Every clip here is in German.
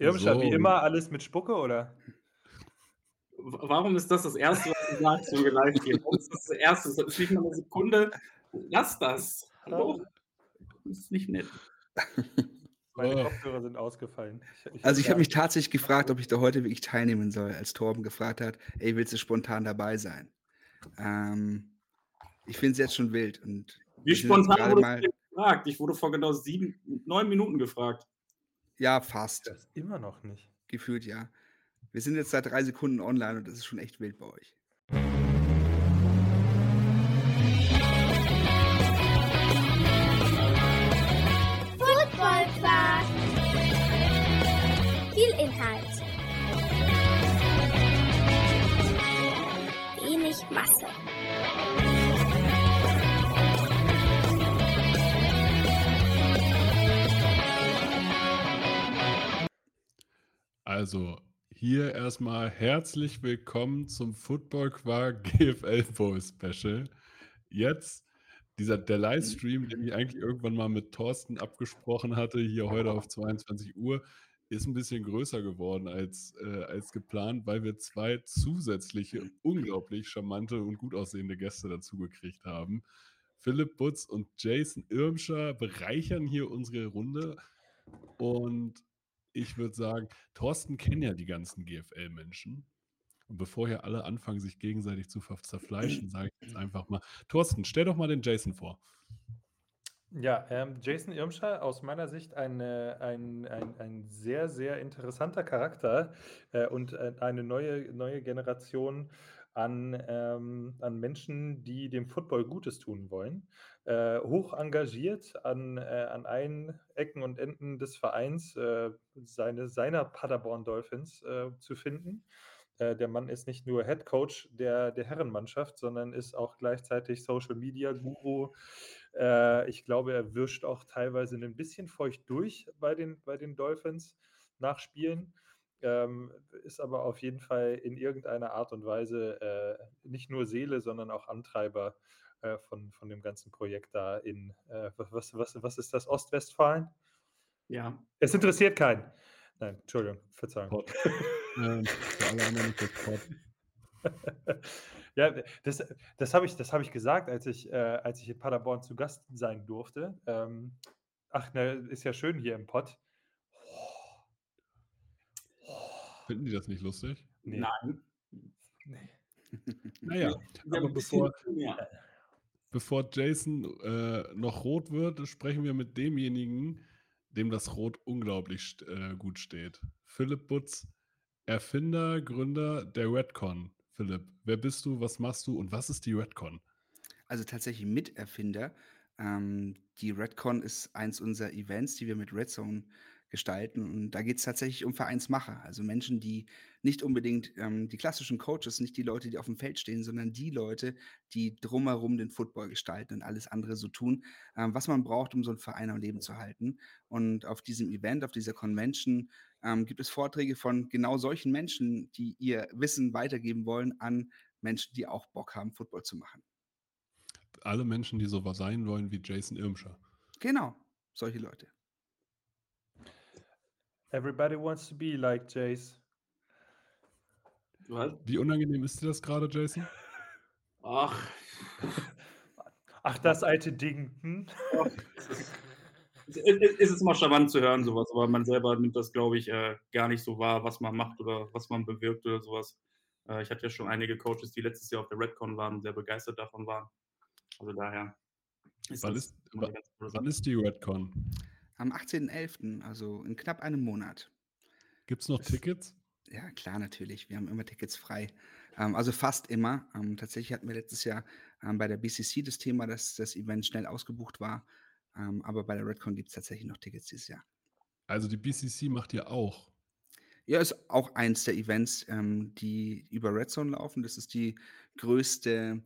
Irmscher, so. wie immer alles mit Spucke, oder? Warum ist das das Erste, was du sagst, wenn wir live gehen? Das ist das Erste, das ist nicht mal eine Sekunde. Lass das. Hallo? Das ist nicht nett. Meine oh. Kopfhörer sind ausgefallen. Ich, ich also ich habe mich tatsächlich gefragt, ob ich da heute wirklich teilnehmen soll, als Torben gefragt hat, ey, willst du spontan dabei sein? Ähm, ich finde es jetzt schon wild. Und Wie spontan wurde mal... gefragt? Ich wurde vor genau sieben, neun Minuten gefragt. Ja, fast. Das immer noch nicht. Gefühlt ja. Wir sind jetzt seit drei Sekunden online und das ist schon echt wild bei euch. Footballquark. Viel Inhalt. Wenig Masse. Also, hier erstmal herzlich willkommen zum Football Quark GFL Bowl Special. Jetzt dieser, der Livestream, den ich eigentlich irgendwann mal mit Thorsten abgesprochen hatte, hier heute auf 22 Uhr, ist ein bisschen größer geworden als, äh, als geplant, weil wir zwei zusätzliche, unglaublich charmante und gut aussehende Gäste dazu gekriegt haben. Philipp Butz und Jason Irmscher bereichern hier unsere Runde. Und ich würde sagen, Thorsten kennt ja die ganzen GFL-Menschen. Und bevor hier alle anfangen, sich gegenseitig zu zerfleischen, sage ich jetzt einfach mal, Thorsten, stell doch mal den Jason vor. Ja, ähm, Jason Irmscher, aus meiner Sicht ein, ein, ein, ein sehr, sehr interessanter Charakter äh, und äh, eine neue, neue Generation an, ähm, an Menschen, die dem Football Gutes tun wollen. Äh, hoch engagiert an, äh, an allen Ecken und Enden des Vereins, äh, seine, seiner Paderborn Dolphins äh, zu finden. Äh, der Mann ist nicht nur Head Coach der, der Herrenmannschaft, sondern ist auch gleichzeitig Social Media Guru. Äh, ich glaube, er wischt auch teilweise ein bisschen feucht durch bei den, bei den Dolphins nach Spielen ähm, ist aber auf jeden Fall in irgendeiner Art und Weise äh, nicht nur Seele, sondern auch Antreiber äh, von, von dem ganzen Projekt da in, äh, was, was, was ist das, Ostwestfalen? Ja. Es interessiert keinen. Nein, Entschuldigung, Verzeihung. ähm, das ja, das, das habe ich, hab ich gesagt, als ich, äh, als ich in Paderborn zu Gast sein durfte. Ähm, ach, ne, ist ja schön hier im Pott. Finden die das nicht lustig? Nee. Nein. Nee. Naja, aber bevor, bevor Jason äh, noch rot wird, sprechen wir mit demjenigen, dem das Rot unglaublich äh, gut steht. Philipp Butz, Erfinder, Gründer der Redcon. Philipp, wer bist du, was machst du und was ist die Redcon? Also tatsächlich Miterfinder. Ähm, die Redcon ist eins unserer Events, die wir mit Redzone gestalten. Und da geht es tatsächlich um Vereinsmacher, also Menschen, die nicht unbedingt ähm, die klassischen Coaches, nicht die Leute, die auf dem Feld stehen, sondern die Leute, die drumherum den Football gestalten und alles andere so tun, ähm, was man braucht, um so einen Verein am Leben zu halten. Und auf diesem Event, auf dieser Convention ähm, gibt es Vorträge von genau solchen Menschen, die ihr Wissen weitergeben wollen an Menschen, die auch Bock haben, Football zu machen. Alle Menschen, die so sein wollen wie Jason Irmscher. Genau, solche Leute. Everybody wants to be like Jace. Was? Wie unangenehm ist dir das gerade, Jason? Ach. Ach, das alte Ding. Hm? es ist, ist immer charmant zu hören, sowas, aber man selber nimmt das, glaube ich, äh, gar nicht so wahr, was man macht oder was man bewirkt oder sowas. Äh, ich hatte ja schon einige Coaches, die letztes Jahr auf der Redcon waren, sehr begeistert davon waren. Also daher. Ist wann, ist, wann ist die Redcon? Am 18.11., also in knapp einem Monat. Gibt es noch Tickets? Ja, klar, natürlich. Wir haben immer Tickets frei. Ähm, also fast immer. Ähm, tatsächlich hatten wir letztes Jahr ähm, bei der BCC das Thema, dass das Event schnell ausgebucht war. Ähm, aber bei der Redcon gibt es tatsächlich noch Tickets dieses Jahr. Also die BCC macht ihr auch? Ja, ist auch eins der Events, ähm, die über Redzone laufen. Das ist die größte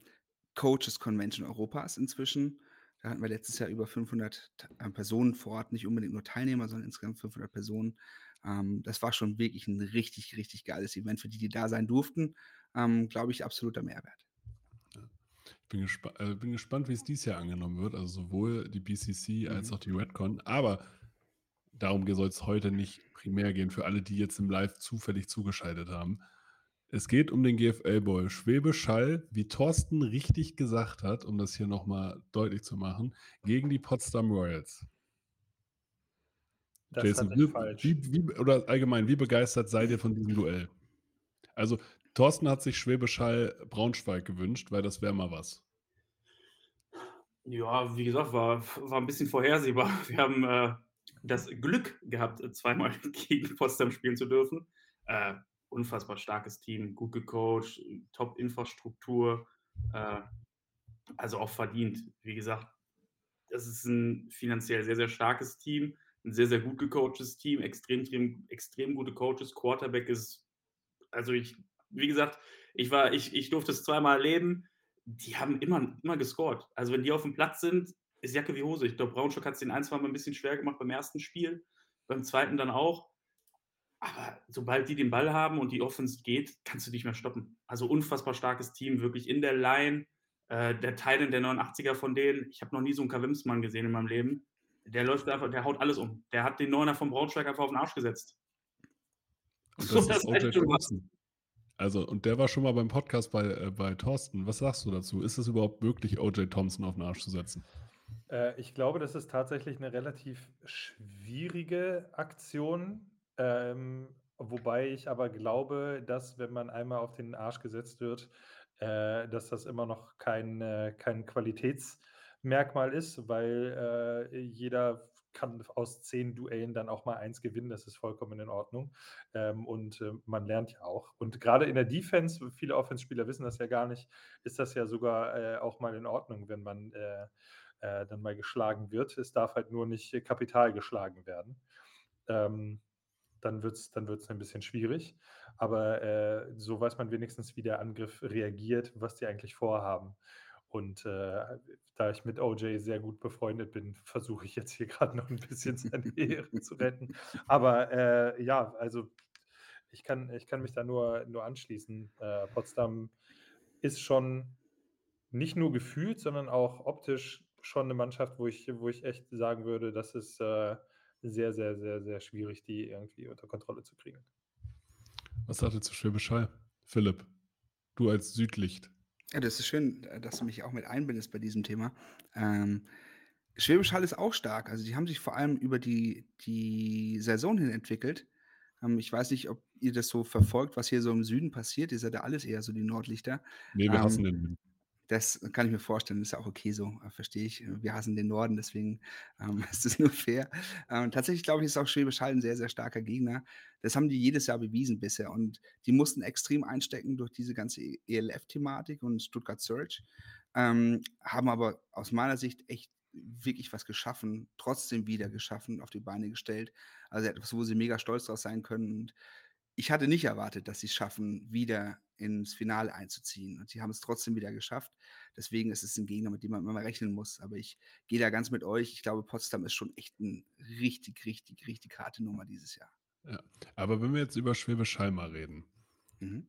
Coaches Convention Europas inzwischen. Da hatten wir letztes Jahr über 500 äh, Personen vor Ort, nicht unbedingt nur Teilnehmer, sondern insgesamt 500 Personen. Ähm, das war schon wirklich ein richtig, richtig geiles Event für die, die da sein durften. Ähm, Glaube ich, absoluter Mehrwert. Ich bin, gespa äh, bin gespannt, wie es dieses Jahr angenommen wird. Also sowohl die BCC als mhm. auch die Redcon. Aber darum soll es heute nicht primär gehen, für alle, die jetzt im Live zufällig zugeschaltet haben. Es geht um den GFL-Bowl. Schwäbisch Hall, wie Thorsten richtig gesagt hat, um das hier nochmal deutlich zu machen, gegen die Potsdam Royals. Das Jason, wie, falsch. wie, wie, oder allgemein, wie begeistert seid ihr von diesem Duell? Also, Thorsten hat sich Schwäbisch Hall Braunschweig gewünscht, weil das wäre mal was. Ja, wie gesagt, war, war ein bisschen vorhersehbar. Wir haben äh, das Glück gehabt, zweimal gegen Potsdam spielen zu dürfen. Äh, unfassbar starkes Team, gut gecoacht, Top-Infrastruktur, äh, also auch verdient. Wie gesagt, das ist ein finanziell sehr, sehr starkes Team, ein sehr, sehr gut gecoachtes Team, extrem, extrem, extrem gute Coaches. Quarterback ist, also ich, wie gesagt, ich war, ich, ich durfte es zweimal erleben. Die haben immer, immer gescored. Also wenn die auf dem Platz sind, ist Jacke wie Hose. Ich glaube, Braunschweig hat es den ein, zwei Mal ein bisschen schwer gemacht beim ersten Spiel, beim zweiten dann auch. Aber sobald die den Ball haben und die Offense geht, kannst du nicht mehr stoppen. Also unfassbar starkes Team, wirklich in der Line. Äh, der Teil der 89er von denen, ich habe noch nie so einen Kavimsmann gesehen in meinem Leben. Der läuft einfach, der haut alles um. Der hat den Neuner vom Braunschweig einfach auf den Arsch gesetzt. Und So, das das ist was. Thompson. Also, und der war schon mal beim Podcast bei, äh, bei Thorsten. Was sagst du dazu? Ist es überhaupt möglich, OJ Thompson auf den Arsch zu setzen? Äh, ich glaube, das ist tatsächlich eine relativ schwierige Aktion. Ähm, wobei ich aber glaube, dass wenn man einmal auf den Arsch gesetzt wird, äh, dass das immer noch kein, äh, kein Qualitätsmerkmal ist, weil äh, jeder kann aus zehn Duellen dann auch mal eins gewinnen. Das ist vollkommen in Ordnung. Ähm, und äh, man lernt ja auch. Und gerade in der Defense, viele Offense-Spieler wissen das ja gar nicht, ist das ja sogar äh, auch mal in Ordnung, wenn man äh, äh, dann mal geschlagen wird. Es darf halt nur nicht Kapital geschlagen werden. Ähm, dann wird es dann wird's ein bisschen schwierig. Aber äh, so weiß man wenigstens, wie der Angriff reagiert, was die eigentlich vorhaben. Und äh, da ich mit OJ sehr gut befreundet bin, versuche ich jetzt hier gerade noch ein bisschen seine Ehre zu retten. Aber äh, ja, also ich kann, ich kann mich da nur, nur anschließen. Äh, Potsdam ist schon nicht nur gefühlt, sondern auch optisch schon eine Mannschaft, wo ich, wo ich echt sagen würde, das ist äh, sehr, sehr, sehr, sehr schwierig, die irgendwie unter Kontrolle zu kriegen. Was sagt ihr zu Schwäbisch Hall? Philipp, du als Südlicht. Ja, das ist schön, äh, dass du mich auch mit einbindest bei diesem Thema. Ähm, Schwäbisch Hall ist auch stark. Also die haben sich vor allem über die, die Saison hin entwickelt. Ähm, ich weiß nicht, ob ihr das so verfolgt, was hier so im Süden passiert. Ihr seid ja alles eher so die Nordlichter. Nee, wir Ähm, hassen den Wind. Das kann ich mir vorstellen, ist ja auch okay so, äh, verstehe ich. Wir hassen den Norden, deswegen ähm, ist es nur fair. Ähm, tatsächlich glaube ich, ist auch Schwäbisch Hall ein sehr, sehr starker Gegner. Das haben die jedes Jahr bewiesen bisher und die mussten extrem einstecken durch diese ganze E- ELF-Thematik und Stuttgart Search, ähm, haben aber aus meiner Sicht echt wirklich was geschaffen, trotzdem wieder geschaffen, auf die Beine gestellt. Also etwas, wo sie mega stolz drauf sein können. Und ich hatte nicht erwartet, dass sie es schaffen, wieder ins Finale einzuziehen. Und sie haben es trotzdem wieder geschafft. Deswegen ist es ein Gegner, mit dem man immer rechnen muss. Aber ich gehe da ganz mit euch. Ich glaube, Potsdam ist schon echt eine richtig, richtig, richtig harte Nummer dieses Jahr. Aber wenn wir jetzt über Schwäbisch Hall mal reden, Mhm.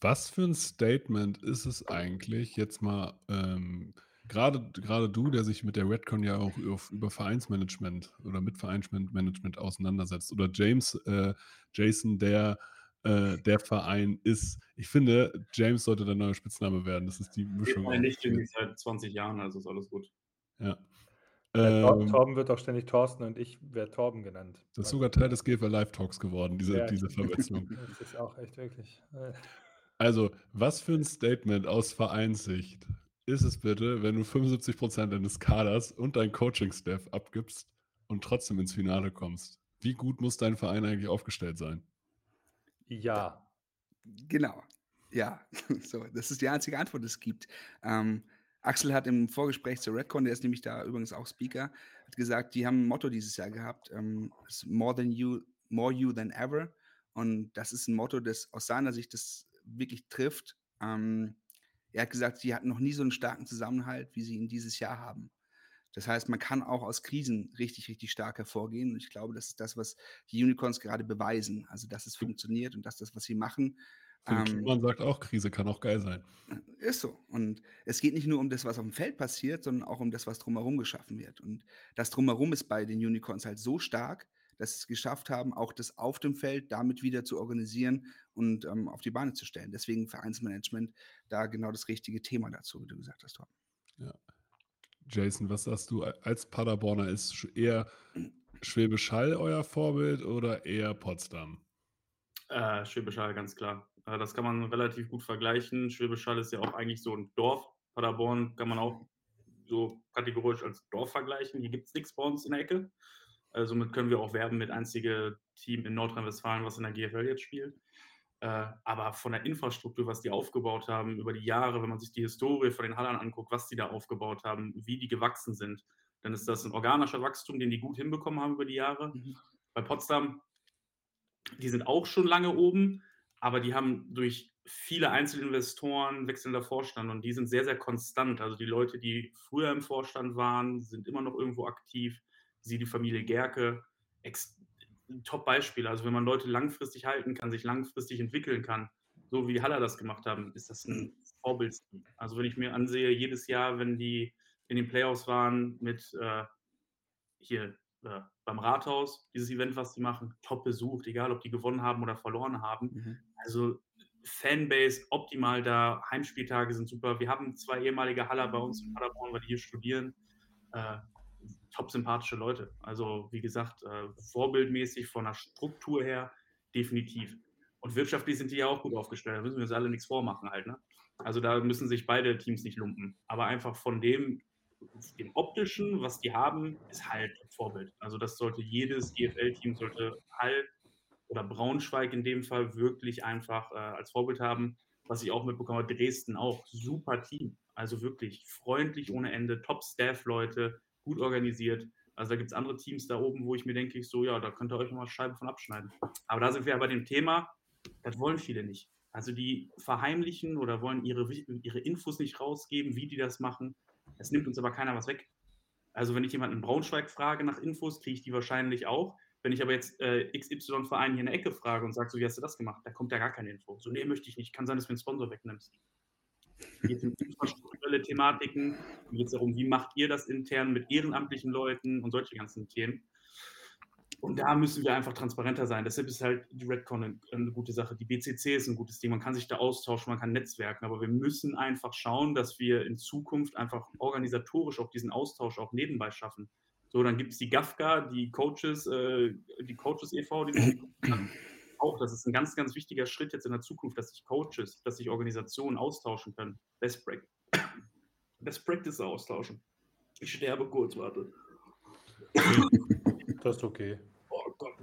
was für ein Statement ist es eigentlich, jetzt mal, ähm, gerade gerade du, der sich mit der Redcon ja auch auf, über Vereinsmanagement oder mit Vereinsmanagement auseinandersetzt, oder James, äh, Jason, der äh, der Verein ist. Ich finde, James sollte der neue Spitzname werden. Das ist die Mischung. Meine nicht ich seit 20 Jahren, also ist alles gut. ja. Ja, Ähm, Torben wird auch ständig Thorsten und ich werde Torben genannt. das ist sogar Teil des GFL Live Talks geworden, diese, Ja. diese Verwechslung. Das ist auch echt wirklich. äh, Also, was für ein Statement aus Vereinssicht ist es bitte, wenn du 75% deines Kaders und dein Coaching-Staff abgibst und trotzdem ins Finale kommst? Wie gut muss dein Verein eigentlich aufgestellt sein? Ja. Genau. Ja, so, das ist die einzige Antwort, die es gibt. Ähm, Axel hat im Vorgespräch zur Redcon, der ist nämlich da übrigens auch Speaker, hat gesagt, die haben ein Motto dieses Jahr gehabt, ähm, more than you, more you than ever. Und das ist ein Motto, das aus seiner Sicht das wirklich trifft. Ähm, er hat gesagt, sie hatten noch nie so einen starken Zusammenhalt, wie sie ihn dieses Jahr haben. Das heißt, man kann auch aus Krisen richtig, richtig stark hervorgehen. Und ich glaube, das ist das, was die Unicorns gerade beweisen. Also, dass es funktioniert und dass das, was sie machen, Ähm, Kliman sagt auch, Krise kann auch geil sein. ist so. Und es geht nicht nur um das, was auf dem Feld passiert, sondern auch um das, was drumherum geschaffen wird. Und das drumherum ist bei den Unicorns halt so stark, dass sie es geschafft haben, auch das auf dem Feld damit wieder zu organisieren und ähm, auf die Beine zu stellen. Deswegen Vereinsmanagement da genau das richtige Thema dazu, wie du gesagt hast, Torben. Ja. Jason, was sagst du als Paderborner? Ist eher Schwäbisch Hall euer Vorbild oder eher Potsdam? Äh, Schwäbisch Hall, ganz klar. Äh, das kann man relativ gut vergleichen. Schwäbisch Hall ist ja auch eigentlich so ein Dorf. Paderborn kann man auch so kategorisch als Dorf vergleichen. Hier gibt es nichts bei uns in der Ecke. Also somit können wir auch werben mit einzige Team in Nordrhein-Westfalen, was in der GFL jetzt spielt. Äh, aber von der Infrastruktur, was die aufgebaut haben über die Jahre, wenn man sich die Historie von den Hallern anguckt, was die da aufgebaut haben, wie die gewachsen sind, dann ist das ein organischer Wachstum, den die gut hinbekommen haben über die Jahre. Mhm. Bei Potsdam, die sind auch schon lange oben, aber die haben durch viele Einzelinvestoren wechselnder Vorstand und die sind sehr, sehr konstant. Also die Leute, die früher im Vorstand waren, sind immer noch irgendwo aktiv. Sie, die Familie Gerke, Top-Beispiel. Also wenn man Leute langfristig halten kann, sich langfristig entwickeln kann, so wie Haller das gemacht haben, ist das ein Vorbild. Also wenn ich mir ansehe, jedes Jahr, wenn die in den Playoffs waren mit äh, hier äh, beim Rathaus, dieses Event, was die machen, top besucht, egal ob die gewonnen haben oder verloren haben. Mhm. Also Fanbase optimal da, Heimspieltage sind super. Wir haben zwei ehemalige Haller bei uns in Paderborn, weil die hier studieren. Äh, top sympathische Leute. Also wie gesagt, äh, vorbildmäßig von der Struktur her definitiv. Und wirtschaftlich sind die ja auch gut aufgestellt. Da müssen wir uns alle nichts vormachen halt. Ne? Also da müssen sich beide Teams nicht lumpen. Aber einfach von dem, dem optischen, was die haben, ist halt Vorbild. Also das sollte jedes GFL-Team sollte halt oder Braunschweig in dem Fall wirklich einfach äh, als Vorbild haben. Was ich auch mitbekommen habe, Dresden auch, super Team. Also wirklich freundlich ohne Ende, Top-Staff-Leute, gut organisiert. Also da gibt es andere Teams da oben, wo ich mir denke, ich so, ja, da könnt ihr euch mal Scheiben von abschneiden. Aber da sind wir ja bei dem Thema, das wollen viele nicht. Also die verheimlichen oder wollen ihre, ihre Infos nicht rausgeben, wie die das machen. Es nimmt uns aber keiner was weg. Also wenn ich jemanden in Braunschweig frage nach Infos, kriege ich die wahrscheinlich auch. Wenn ich aber jetzt äh, XY-Verein hier in der Ecke frage und sage, so, wie hast du das gemacht? Da kommt ja gar keine Info. So, nee, möchte ich nicht. Kann sein, dass du einen Sponsor wegnimmst. Geht um infrastrukturelle Thematiken. Geht es darum, wie macht ihr das intern mit ehrenamtlichen Leuten und solche ganzen Themen. Und da müssen wir einfach transparenter sein. Deshalb ist halt die Redcon eine, gute Sache. Die BCC ist ein gutes Ding. Man kann sich da austauschen, man kann netzwerken. Aber wir müssen einfach schauen, dass wir in Zukunft einfach organisatorisch auch diesen Austausch auch nebenbei schaffen. So, dann gibt es die GAFGA, die Coaches, äh, die Coaches e.V., die auch, das ist ein ganz, ganz wichtiger Schritt jetzt in der Zukunft, dass sich Coaches, dass sich Organisationen austauschen können. Best, Break. Best Practice austauschen. Ich sterbe kurz, warte. Das ist okay. Oh Gott.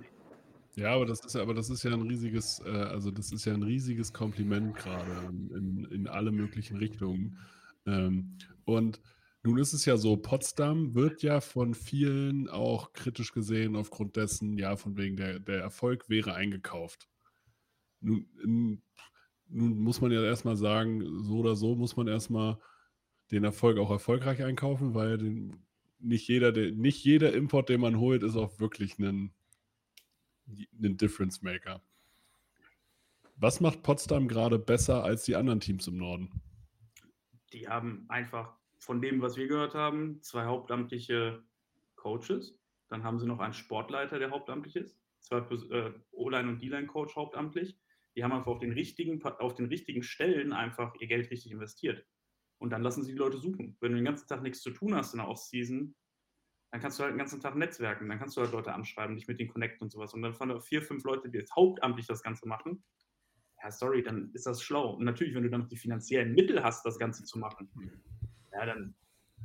Ja, aber das ist, aber das ist ja ein riesiges, äh, also das ist ja ein riesiges Kompliment gerade in, in alle möglichen Richtungen. Ähm, und nun ist es ja so, Potsdam wird ja von vielen auch kritisch gesehen aufgrund dessen, ja, von wegen der, der Erfolg wäre eingekauft. Nun, in, nun muss man ja erstmal sagen, so oder so muss man erstmal den Erfolg auch erfolgreich einkaufen, weil den, nicht, jeder, der, nicht jeder Import, den man holt, ist auch wirklich ein, ein Difference Maker. Was macht Potsdam gerade besser als die anderen Teams im Norden? Die haben einfach von dem, was wir gehört haben, zwei hauptamtliche Coaches. Dann haben sie noch einen Sportleiter, der hauptamtlich ist. Zwei äh, O-Line und D-Line-Coach hauptamtlich. Die haben einfach auf den, richtigen, auf den richtigen Stellen einfach ihr Geld richtig investiert. Und dann lassen sie die Leute suchen. Wenn du den ganzen Tag nichts zu tun hast in der Offseason, dann kannst du halt den ganzen Tag netzwerken, dann kannst du halt Leute anschreiben, dich mit denen connecten und sowas. Und dann fahren vier, fünf Leute, die jetzt hauptamtlich das Ganze machen. Ja, sorry, dann ist das schlau. Und natürlich, wenn du dann die finanziellen Mittel hast, das Ganze zu machen, ja, dann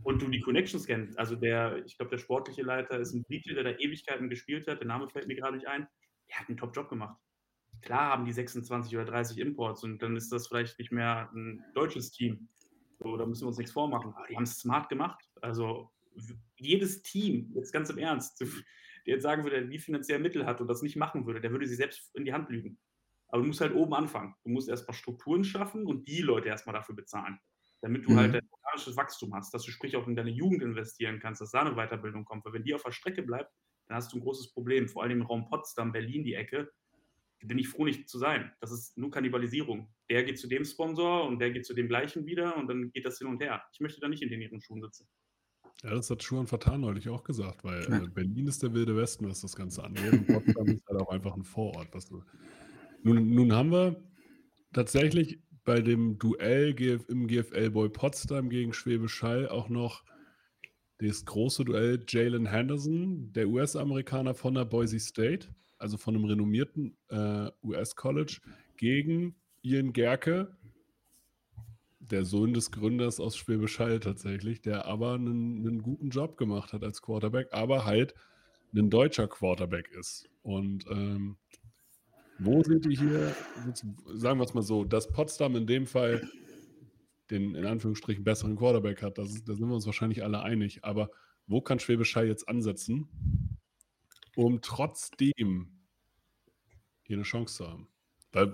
und du die Connections kennst. Also der, ich glaube, der sportliche Leiter ist ein Brite, der da Ewigkeiten gespielt hat. Der Name fällt mir gerade nicht ein. Der hat einen Top-Job gemacht. Klar haben die 26 oder 30 Imports und dann ist das vielleicht nicht mehr ein deutsches Team. So, da müssen wir uns nichts vormachen. Aber die haben es smart gemacht. Also jedes Team, jetzt ganz im Ernst, der jetzt sagen würde, wie finanziell Mittel hat und das nicht machen würde, der würde sich selbst in die Hand lügen. Aber du musst halt oben anfangen. Du musst erstmal Strukturen schaffen und die Leute erstmal dafür bezahlen damit du halt mhm. halt ein organisches Wachstum hast, dass du sprich auch in deine Jugend investieren kannst, dass da eine Weiterbildung kommt. Weil wenn die auf der Strecke bleibt, dann hast du ein großes Problem. Vor allem im Raum Potsdam, Berlin, die Ecke, bin ich froh, nicht zu sein. Das ist nur Kannibalisierung. Der geht zu dem Sponsor und der geht zu dem gleichen wieder und dann geht das hin und her. Ich möchte da nicht in den ihren Schuhen sitzen. Ja, das hat Schuhan Fatan neulich auch gesagt, weil äh, Berlin ist der wilde Westen, was das Ganze angeht. Und Potsdam ist halt auch einfach ein Vorort. Was du... nun, nun haben wir tatsächlich bei dem Duell im GFL Boy Potsdam gegen Schwäbisch Hall auch noch das große Duell Jalen Henderson, der US-Amerikaner von der Boise State, also von einem renommierten äh, US-College, gegen Ian Gerke, der Sohn des Gründers aus Schwäbisch Hall tatsächlich, der aber einen, einen, guten Job gemacht hat als Quarterback, aber halt ein deutscher Quarterback ist. Und ähm, wo sind die hier? Sagen wir es mal so, dass Potsdam in dem Fall den in Anführungsstrichen besseren Quarterback hat, das, da sind wir uns wahrscheinlich alle einig. Aber wo kann Schwäbisch Hall jetzt ansetzen, um trotzdem hier eine Chance zu haben? Weil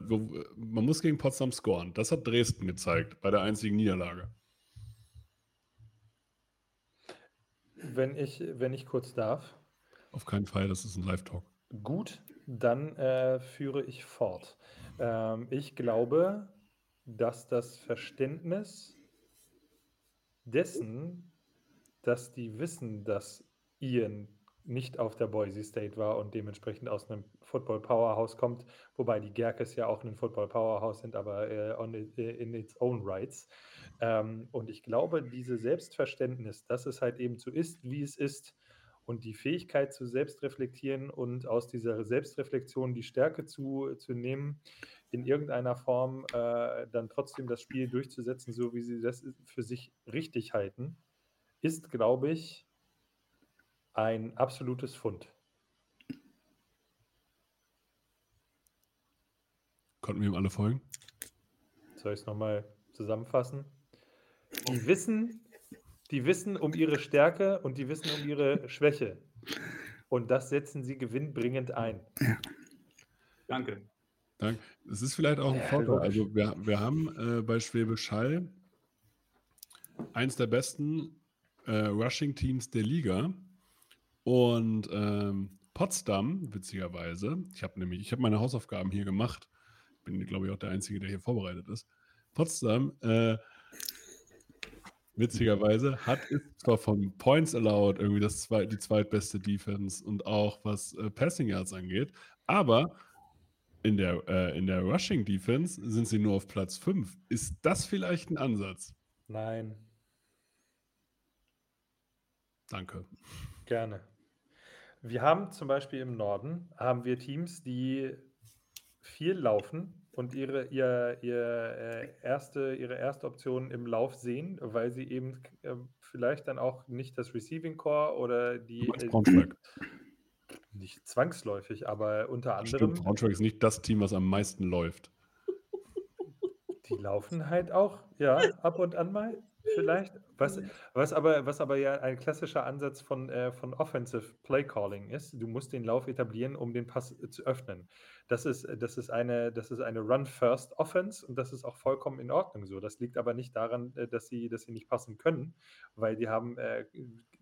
man muss gegen Potsdam scoren. Das hat Dresden gezeigt bei der einzigen Niederlage. Wenn ich, wenn ich kurz darf. Auf keinen Fall, das ist ein Live-Talk. Gut, dann äh, führe ich fort. Ähm, ich glaube, dass das Verständnis dessen, dass die wissen, dass Ian nicht auf der Boise State war und dementsprechend aus einem Football Powerhouse kommt, wobei die Gerkes ja auch ein Football Powerhouse sind, aber äh, on, äh, in its own rights. Ähm, und ich glaube, diese Selbstverständnis, dass es halt eben so ist, wie es ist, und die Fähigkeit zu selbstreflektieren und aus dieser Selbstreflexion die Stärke zu, zu nehmen, in irgendeiner Form äh, dann trotzdem das Spiel durchzusetzen, so wie sie das für sich richtig halten, ist, glaube ich, ein absolutes Fund. Konnten wir ihm alle folgen? Soll ich es nochmal zusammenfassen? Die wissen, die wissen um ihre Stärke und die wissen um ihre Schwäche. Und das setzen sie gewinnbringend ein. Danke. Danke. Es ist vielleicht auch ein ja, Vorteil. Also wir, wir haben äh, bei Schwäbisch Hall eins der besten äh, Rushing-Teams der Liga. Und ähm, Potsdam, witzigerweise, ich habe nämlich, ich habe meine Hausaufgaben hier gemacht. Bin, glaube ich, auch der Einzige, der hier vorbereitet ist. Potsdam, äh, witzigerweise, hat ist zwar von Points allowed irgendwie das zwei, die zweitbeste Defense und auch was äh, Passing Yards angeht, aber in der, äh, in der Rushing Defense sind sie nur auf Platz 5. Ist das vielleicht ein Ansatz? Nein. Danke. Gerne. Wir haben zum Beispiel im Norden haben wir Teams, die viel laufen und ihre, ihr, ihr, äh, erste, ihre erste Option im Lauf sehen, weil sie eben äh, vielleicht dann auch nicht das Receiving Core oder die. Äh, nicht zwangsläufig, aber unter anderem. Stimmt, Braunschweig ist nicht das Team, was am meisten läuft. Die laufen halt auch, ja, ab und an mal vielleicht. Was, was, aber, was aber ja ein klassischer Ansatz von, äh, von Offensive Play Calling ist, du musst den Lauf etablieren, um den Pass äh, zu öffnen. Das ist, das ist eine, das ist eine Run-First-Offense und das ist auch vollkommen in Ordnung so. Das liegt aber nicht daran, äh, dass sie, dass sie nicht passen können, weil die haben äh,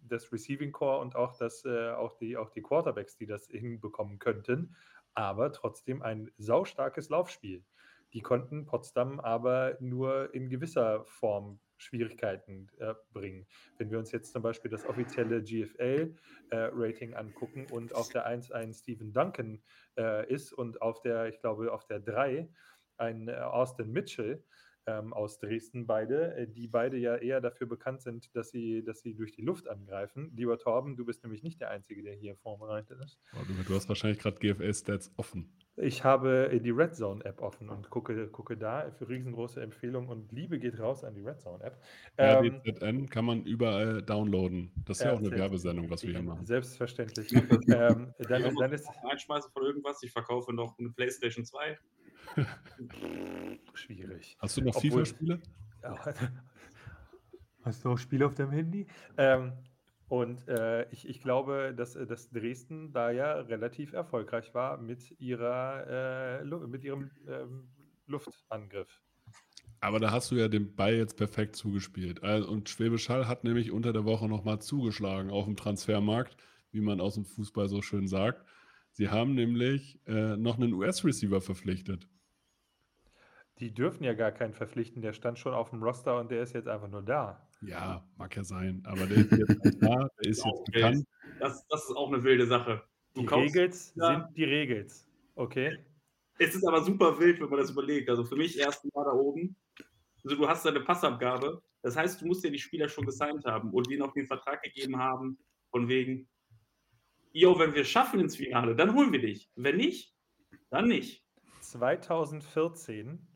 das Receiving Core und auch, das, äh, auch, die, auch die Quarterbacks, die das hinbekommen könnten, aber trotzdem ein saustarkes Laufspiel. Die konnten Potsdam aber nur in gewisser Form Schwierigkeiten äh, bringen. Wenn wir uns jetzt zum Beispiel das offizielle GFL-Rating äh, angucken und auf der 1 ein Stephen Duncan äh, ist und auf der, ich glaube, auf der 3 ein äh, Austin Mitchell, ähm, aus Dresden beide, äh, die beide ja eher dafür bekannt sind, dass sie, dass sie durch die Luft angreifen. Lieber Torben, du bist nämlich nicht der Einzige, der hier vorbereitet ist. Du hast wahrscheinlich gerade GFL-Stats offen. Ich habe die Red Zone App offen und gucke, gucke da für riesengroße Empfehlungen und Liebe geht raus an die Red Zone App. Ähm, RDZN kann man überall downloaden. Das ist ja auch eine Werbesendung, was wir hier machen. Selbstverständlich. ähm, dann, dann ist Einschmeiße von irgendwas. Ich verkaufe noch eine PlayStation 2. Schwierig. Hast du noch FIFA-Spiele? Ja. Hast du auch Spiele auf deinem Handy? Ähm, und äh, ich, ich glaube, dass, äh, dass Dresden da ja relativ erfolgreich war mit, ihrer, äh, mit ihrem ähm, Luftangriff. Aber da hast du ja den Ball jetzt perfekt zugespielt. Also, und Schwäbisch Hall hat nämlich unter der Woche nochmal zugeschlagen auf dem Transfermarkt, wie man aus dem Fußball so schön sagt. Sie haben nämlich äh, noch einen US-Receiver verpflichtet. Die dürfen ja gar keinen verpflichten. Der stand schon auf dem Roster und der ist jetzt einfach nur da. Ja, mag ja sein, aber der ist jetzt nicht da, der ist jetzt Okay. bekannt. Das, das ist auch eine wilde Sache. Du Die Regels ja. sind die Regels. Okay? Es ist aber super wild, wenn man das überlegt. Also für mich erst mal da oben. Also du hast deine Passabgabe. Das heißt, du musst ja die Spieler schon gesigned haben und denen auch den Vertrag gegeben haben, von wegen, yo, wenn wir es schaffen ins Finale, dann holen wir dich. Wenn nicht, dann nicht. 2014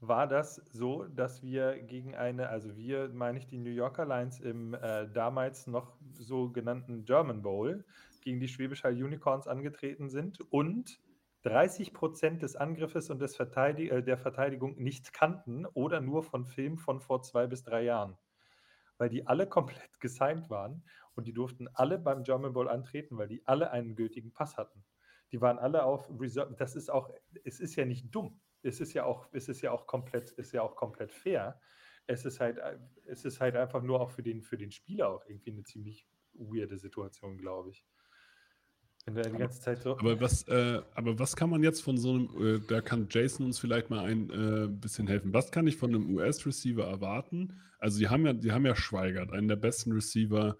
war das so, dass wir gegen eine, also wir, meine ich, die New Yorker Lions im äh, damals noch sogenannten German Bowl gegen die Schwäbisch Hall Unicorns angetreten sind und 30 Prozent des Angriffes und des Verteidig äh, der Verteidigung nicht kannten oder nur von Filmen von vor zwei bis drei Jahren. Weil die alle komplett gesigned waren und die durften alle beim German Bowl antreten, weil die alle einen gültigen Pass hatten. Die waren alle auf Reserve. Das ist auch, es ist ja nicht dumm. Es ist ja auch, es ist ja auch komplett, ist ja auch komplett fair. Es ist halt, äh, es ist halt einfach nur auch für den, für den Spieler auch irgendwie eine ziemlich weirde Situation, glaube ich. Wenn du die Aber- ganze Zeit so. Aber was, äh, aber was kann man jetzt von so einem, äh, da kann Jason uns vielleicht mal ein äh, bisschen helfen. Was kann ich von einem US-Receiver erwarten? Also, die haben ja, die haben ja Schweigert, einen der besten Receiver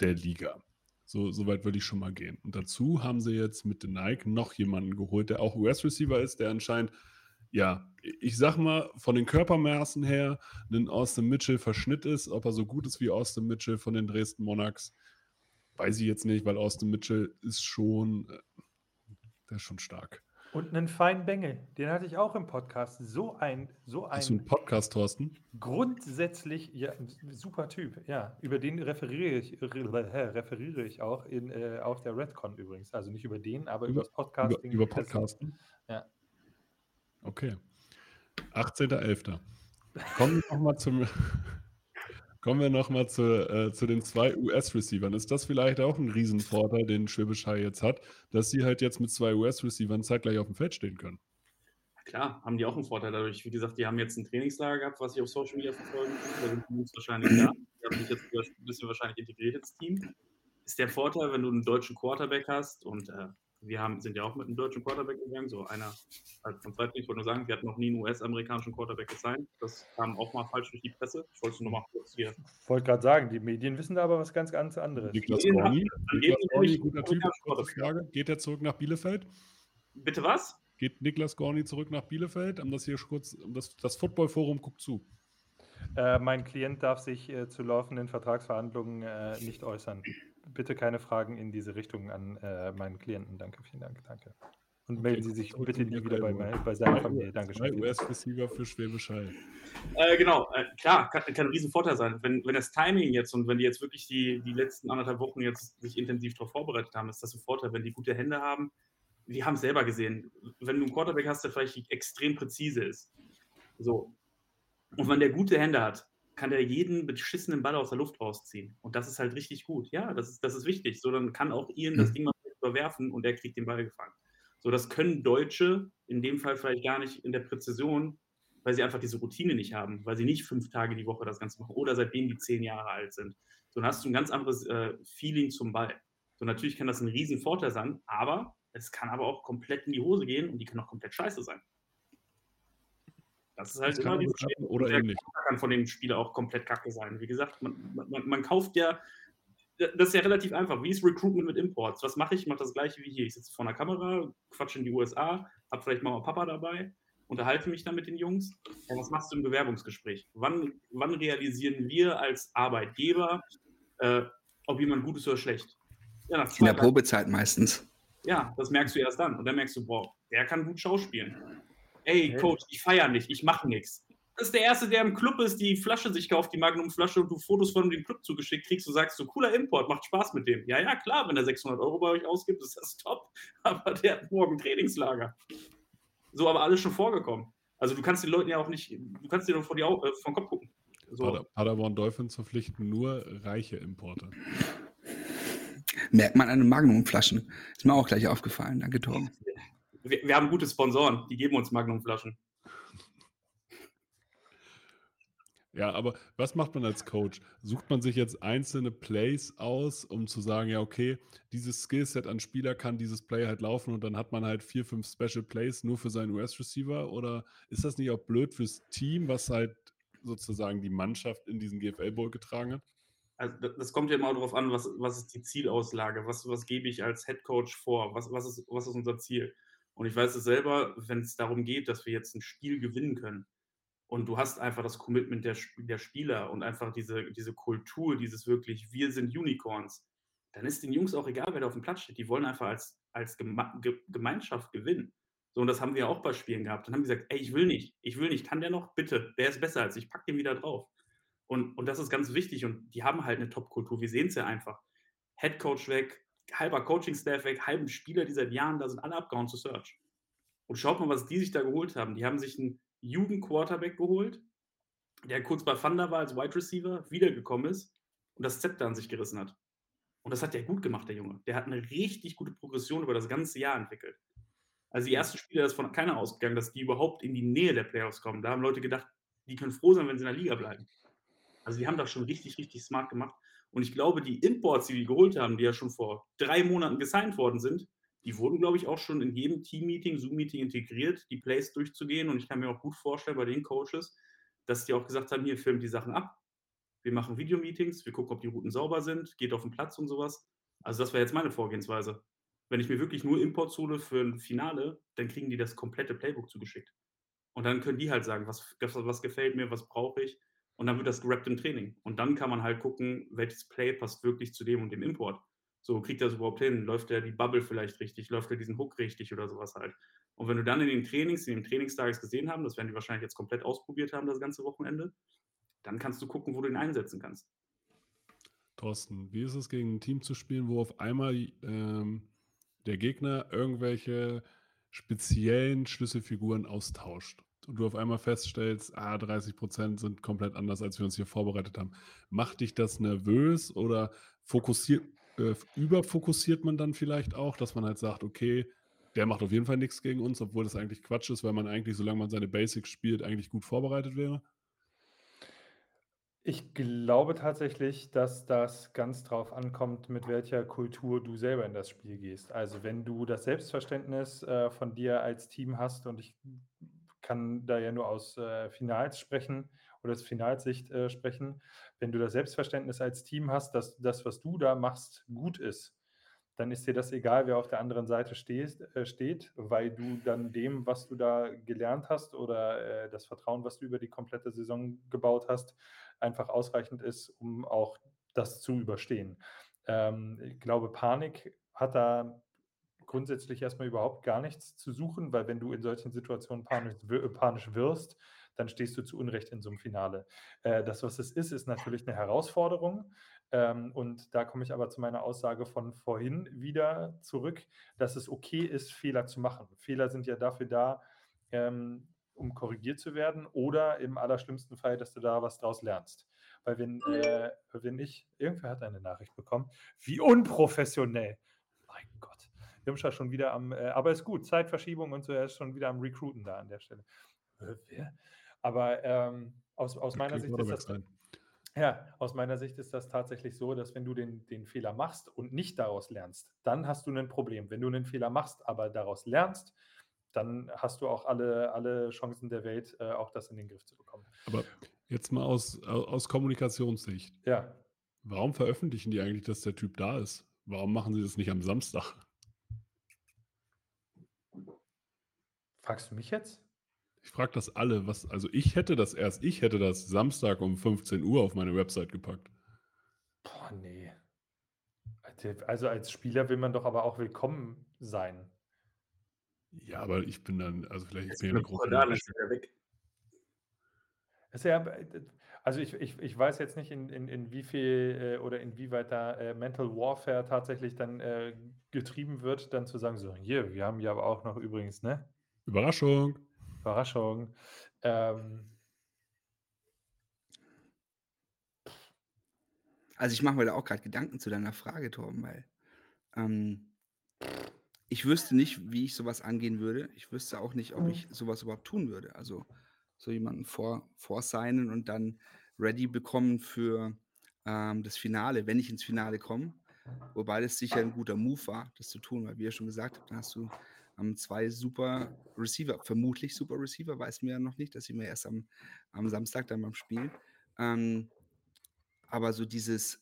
der Liga. So, so weit würde ich schon mal gehen. Und dazu haben sie jetzt mit den Nike noch jemanden geholt, der auch US-Receiver ist, der anscheinend, ja, ich sag mal, von den Körpermaßen her ein Austin Mitchell Verschnitt ist. Ob er so gut ist wie Austin Mitchell von den Dresden Monarchs, weiß ich jetzt nicht, weil Austin Mitchell ist schon, äh, der ist schon stark. Und einen feinen Bengel, den hatte ich auch im Podcast. So ein, so Hast du einen ein Podcast, Thorsten? grundsätzlich, ja, ein super Typ, ja. Über den referiere ich, referiere ich auch in, äh, auf der Redcon übrigens. Also nicht über den, aber über, Über- das Podcasting. Über, über. Podcasten? Ja. Okay. 18.11. Kommen wir nochmal zum. Kommen wir nochmal zu, äh, zu den zwei US-Receivern. Ist das vielleicht auch ein Riesenvorteil, den Schwäbisch Hall jetzt hat, dass sie halt jetzt mit zwei US-Receivern zeitgleich auf dem Feld stehen können? Klar, haben die auch einen Vorteil dadurch. Wie gesagt, die haben jetzt ein Trainingslager gehabt, was ich auf Social Media verfolgen kann. Da sind die Jungs wahrscheinlich da. Die haben sich jetzt ein bisschen wahrscheinlich integriert ins Team. Ist der Vorteil, wenn du einen deutschen Quarterback hast und äh, wir haben, sind ja auch mit einem deutschen Quarterback gegangen, so einer halt von Zweitling. Ich wollte nur sagen, wir hatten noch nie einen US-amerikanischen Quarterback gesigned. Das kam auch mal falsch durch die Presse. Ich wollte es nur mal kurz hier. Ich wollte gerade sagen, die Medien wissen da aber was ganz, ganz anderes. Niklas nämlich guter Typ, kurze. Frage. Geht er zurück nach Bielefeld? Bitte was? Geht Niklas Gorni zurück nach Bielefeld? Um das hier kurz, um das, das Football-Forum guckt zu. Äh, mein Klient darf sich äh, zu laufenden Vertragsverhandlungen äh, nicht äußern. Bitte keine Fragen in diese Richtung an äh, meinen Klienten. Danke, vielen Dank, danke. Und melden Sie sich bitte nie wieder bei, NFL. bei seiner Familie. Dankeschön. US-Receiver für Schwäbisch Hall. Äh, genau, äh, klar, kann, kann ein Riesenvorteil sein. Wenn, wenn das Timing jetzt und wenn die jetzt wirklich die, die letzten anderthalb Wochen jetzt sich intensiv darauf vorbereitet haben, ist das ein Vorteil, wenn die gute Hände haben. Wir haben es selber gesehen. Wenn du einen Quarterback hast, der vielleicht extrem präzise ist. So. Und wenn der gute Hände hat, kann der jeden beschissenen Ball aus der Luft rausziehen. Und das ist halt richtig gut. Ja, das ist, das ist wichtig. So, dann kann auch Ian das Ding mal überwerfen und er kriegt den Ball gefangen. So, das können Deutsche in dem Fall vielleicht gar nicht in der Präzision, weil sie einfach diese Routine nicht haben, weil sie nicht fünf Tage die Woche das Ganze machen oder seitdem die zehn Jahre alt sind. So, dann hast du ein ganz anderes äh, Feeling zum Ball. So, natürlich kann das ein riesen Vorteil sein, aber es kann aber auch komplett in die Hose gehen und die kann auch komplett scheiße sein. Das ist halt Das kann immer dieses klappen oder der ähnlich. Kann von dem Spieler auch komplett kacke sein. Wie gesagt, man, man, man kauft ja, das ist ja relativ einfach. Wie ist Recruitment mit Imports? Was mache ich? Ich mache das gleiche wie hier. Ich sitze vor einer Kamera, quatsche in die USA, habe vielleicht Mama und Papa dabei, unterhalte mich dann mit den Jungs. Ja, was machst du im Bewerbungsgespräch? Wann, wann realisieren wir als Arbeitgeber, äh, ob jemand gut ist oder schlecht? Ja, nach In der Probezeit meistens. ja, das merkst du erst dann. Und dann merkst du, boah, der kann gut schauspielen. Ey, Hey. Coach, ich feiere nicht, ich mache nichts. Das ist der Erste, der im Club ist, die Flasche sich kauft, die Magnum-Flasche und du Fotos von dem Club zugeschickt kriegst, du sagst so, cooler Import, macht Spaß mit dem. Ja, ja, klar, wenn er 600 Euro bei euch ausgibt, ist das top. Aber der hat morgen Trainingslager. So, aber alles schon vorgekommen. Also du kannst den Leuten ja auch nicht, du kannst dir nur vor die Au äh, vor den Kopf gucken. So. Pader- Paderborn Dolphins verpflichten nur reiche Importer. Merkt man an den Magnumflaschen. Ist mir auch gleich aufgefallen. Danke, Torben. Wir, wir haben gute Sponsoren, die geben uns Magnum-Flaschen. Ja, aber was macht man als Coach? Sucht man sich jetzt einzelne Plays aus, um zu sagen, ja, okay, dieses Skillset an Spieler kann dieses Play halt laufen und dann hat man halt vier, fünf Special Plays nur für seinen US-Receiver? Oder ist das nicht auch blöd fürs Team, was halt sozusagen die Mannschaft in diesen GFL Bowl getragen hat? Also das kommt ja immer darauf an, was, was ist die Zielauslage, was, was gebe ich als Head Coach vor, was, was, ist, was ist unser Ziel? Und ich weiß es selber, wenn es darum geht, dass wir jetzt ein Spiel gewinnen können, und du hast einfach das Commitment der, der Spieler und einfach diese, diese Kultur, dieses wirklich, wir sind Unicorns, dann ist den Jungs auch egal, wer da auf dem Platz steht. Die wollen einfach als, als Gemeinschaft gewinnen. So, und das haben wir auch bei Spielen gehabt. Dann haben die gesagt, ey, ich will nicht, ich will nicht, kann der noch? Bitte, der ist besser als ich, pack den wieder drauf. Und, und das ist ganz wichtig und die haben halt eine Top-Kultur. Wir sehen es ja einfach. Head Coach weg, halber Coaching-Staff weg, halben Spieler, die seit Jahren da sind, alle abgehauen zu Search. Und schaut mal, was die sich da geholt haben. Die haben sich einen Jugend-Quarterback geholt, der kurz bei Thunder war als Wide Receiver, wiedergekommen ist und das Zepter an sich gerissen hat. Und das hat der gut gemacht, der Junge. Der hat eine richtig gute Progression über das ganze Jahr entwickelt. Also die ersten Spiele ist von keiner ausgegangen, dass die überhaupt in die Nähe der Playoffs kommen. Da haben Leute gedacht, die können froh sein, wenn sie in der Liga bleiben. Also die haben das schon richtig, richtig smart gemacht. Und ich glaube, die Imports, die die geholt haben, die ja schon vor drei Monaten gesigned worden sind, die wurden, glaube ich, auch schon in jedem Team-Meeting, Zoom-Meeting integriert, die Plays durchzugehen. Und ich kann mir auch gut vorstellen bei den Coaches, dass die auch gesagt haben, hier filmt die Sachen ab. Wir machen Videomeetings, wir gucken, ob die Routen sauber sind, geht auf den Platz und sowas. Also das wäre jetzt meine Vorgehensweise. Wenn ich mir wirklich nur Imports hole für ein Finale, dann kriegen die das komplette Playbook zugeschickt. Und dann können die halt sagen, was, was gefällt mir, was brauche ich. Und dann wird das gerappt im Training. Und dann kann man halt gucken, welches Play passt wirklich zu dem und dem Import. So, kriegt er es überhaupt hin? Läuft er die Bubble vielleicht richtig? Läuft er diesen Hook richtig oder sowas halt? Und wenn du dann in den Trainings, in den Trainingstages gesehen haben, das werden die wahrscheinlich jetzt komplett ausprobiert haben, das ganze Wochenende, dann kannst du gucken, wo du ihn einsetzen kannst. Thorsten, wie ist es gegen ein Team zu spielen, wo auf einmal ähm, der Gegner irgendwelche speziellen Schlüsselfiguren austauscht? Und du auf einmal feststellst, ah, 30 Prozent sind komplett anders, als wir uns hier vorbereitet haben. Macht dich das nervös oder fokussiert, äh, überfokussiert man dann vielleicht auch, dass man halt sagt, okay, der macht auf jeden Fall nichts gegen uns, obwohl das eigentlich Quatsch ist, weil man eigentlich, solange man seine Basics spielt, eigentlich gut vorbereitet wäre? Ich glaube tatsächlich, dass das ganz drauf ankommt, mit welcher Kultur du selber in das Spiel gehst. Also wenn du das Selbstverständnis äh, von dir als Team hast, und ich kann da ja nur aus äh, Finals sprechen oder aus Finalsicht äh, sprechen, wenn du das Selbstverständnis als Team hast, dass das, was du da machst, gut ist, dann ist dir das egal, wer auf der anderen Seite stehst, äh, steht, weil du dann dem, was du da gelernt hast oder äh, das Vertrauen, was du über die komplette Saison gebaut hast, einfach ausreichend ist, um auch das zu überstehen. Ähm, ich glaube, Panik hat da grundsätzlich erstmal überhaupt gar nichts zu suchen, weil wenn du in solchen Situationen panisch, panisch wirst, dann stehst du zu Unrecht in so einem Finale. Äh, das, was es ist, ist natürlich eine Herausforderung. Ähm, und da komme ich aber zu meiner Aussage von vorhin wieder zurück, dass es okay ist, Fehler zu machen. Fehler sind ja dafür da, ähm, um korrigiert zu werden oder im allerschlimmsten Fall, dass du da was draus lernst. Weil wenn, äh, wenn ich, irgendwer hat eine Nachricht bekommen, wie unprofessionell. Mein Gott. Irmscher schon wieder am, äh, aber ist gut, Zeitverschiebung und so, er ist schon wieder am Recruiten da an der Stelle. Äh? Aber ähm, aus, aus meiner Sicht ist das. Ja, aus meiner Sicht ist das tatsächlich so, dass wenn du den, den Fehler machst und nicht daraus lernst, dann hast du ein Problem. Wenn du einen Fehler machst, aber daraus lernst, dann hast du auch alle, alle Chancen der Welt, äh, auch das in den Griff zu bekommen. Aber jetzt mal aus, aus Kommunikationssicht. Ja. Warum veröffentlichen die eigentlich, dass der Typ da ist? Warum machen sie das nicht am Samstag? Fragst du mich jetzt? Ich frage das alle, was, also ich hätte das erst, ich hätte das Samstag um 15 Uhr auf meine Website gepackt. Boah, nee. Also als Spieler will man doch aber auch willkommen sein. Ja, aber ich bin dann, also vielleicht ist mir eine große weg. Ja, also ich, ich, ich weiß jetzt nicht, in, in, in wie viel äh, oder inwieweit da äh, Mental Warfare tatsächlich dann äh, getrieben wird, dann zu sagen, so, hier, wir haben ja aber auch noch übrigens, ne? Überraschung. Überraschung. Ähm, also ich mache mir da auch gerade Gedanken zu deiner Frage, Torben, weil ähm, ich wüsste nicht, wie ich sowas angehen würde. Ich wüsste auch nicht, ob ich sowas überhaupt tun würde. Also so jemanden vor, vorsignen und dann ready bekommen für ähm, das Finale, wenn ich ins Finale komme. Wobei das sicher ein guter Move war, das zu tun, weil wie ihr schon gesagt habt, dann hast du ähm, zwei super Receiver, vermutlich super Receiver, weiß mir ja noch nicht, das sehen wir erst am, am Samstag dann beim Spiel. Ähm, aber so dieses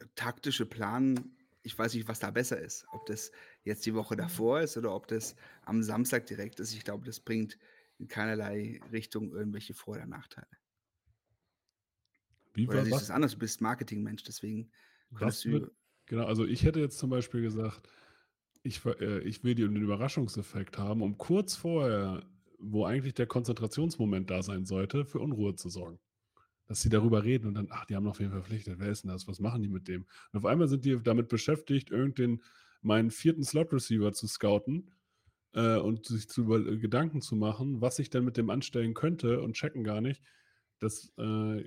äh, taktische Plan, ich weiß nicht, was da besser ist. Ob das jetzt die Woche davor ist oder ob das am Samstag direkt ist. Ich glaube, das bringt in keinerlei Richtung irgendwelche Vor- oder Nachteile. Wie Oder siehst du es anders? Du bist Marketingmensch, deswegen wird, genau, also ich hätte jetzt zum Beispiel gesagt, ich, äh, ich will den Überraschungseffekt haben, um kurz vorher, wo eigentlich der Konzentrationsmoment da sein sollte, für Unruhe zu sorgen. Dass sie darüber reden und dann, ach, die haben noch wen verpflichtet, wer ist denn das, was machen die mit dem? Und auf einmal sind die damit beschäftigt, irgendeinen, meinen vierten Slot-Receiver zu scouten äh, und sich zu über, äh, Gedanken zu machen, was ich denn mit dem anstellen könnte und checken gar nicht, dass äh,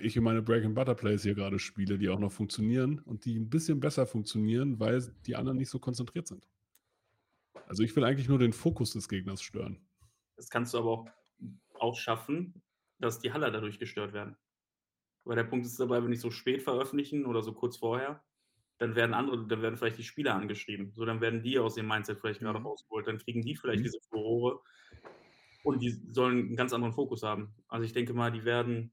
ich meine Break-and-Butter-Plays hier gerade spiele, die auch noch funktionieren und die ein bisschen besser funktionieren, weil die anderen nicht so konzentriert sind. Also ich will eigentlich nur den Fokus des Gegners stören. Das kannst du aber auch, auch schaffen, dass die Haller dadurch gestört werden. Weil der Punkt ist dabei, wenn ich so spät veröffentlichen oder so kurz vorher, dann werden andere, dann werden vielleicht die Spieler angeschrieben. So, dann werden die aus dem Mindset vielleicht gerade Mhm. rausgeholt. Dann kriegen die vielleicht Mhm. diese Furore und die sollen einen ganz anderen Fokus haben. Also ich denke mal, die werden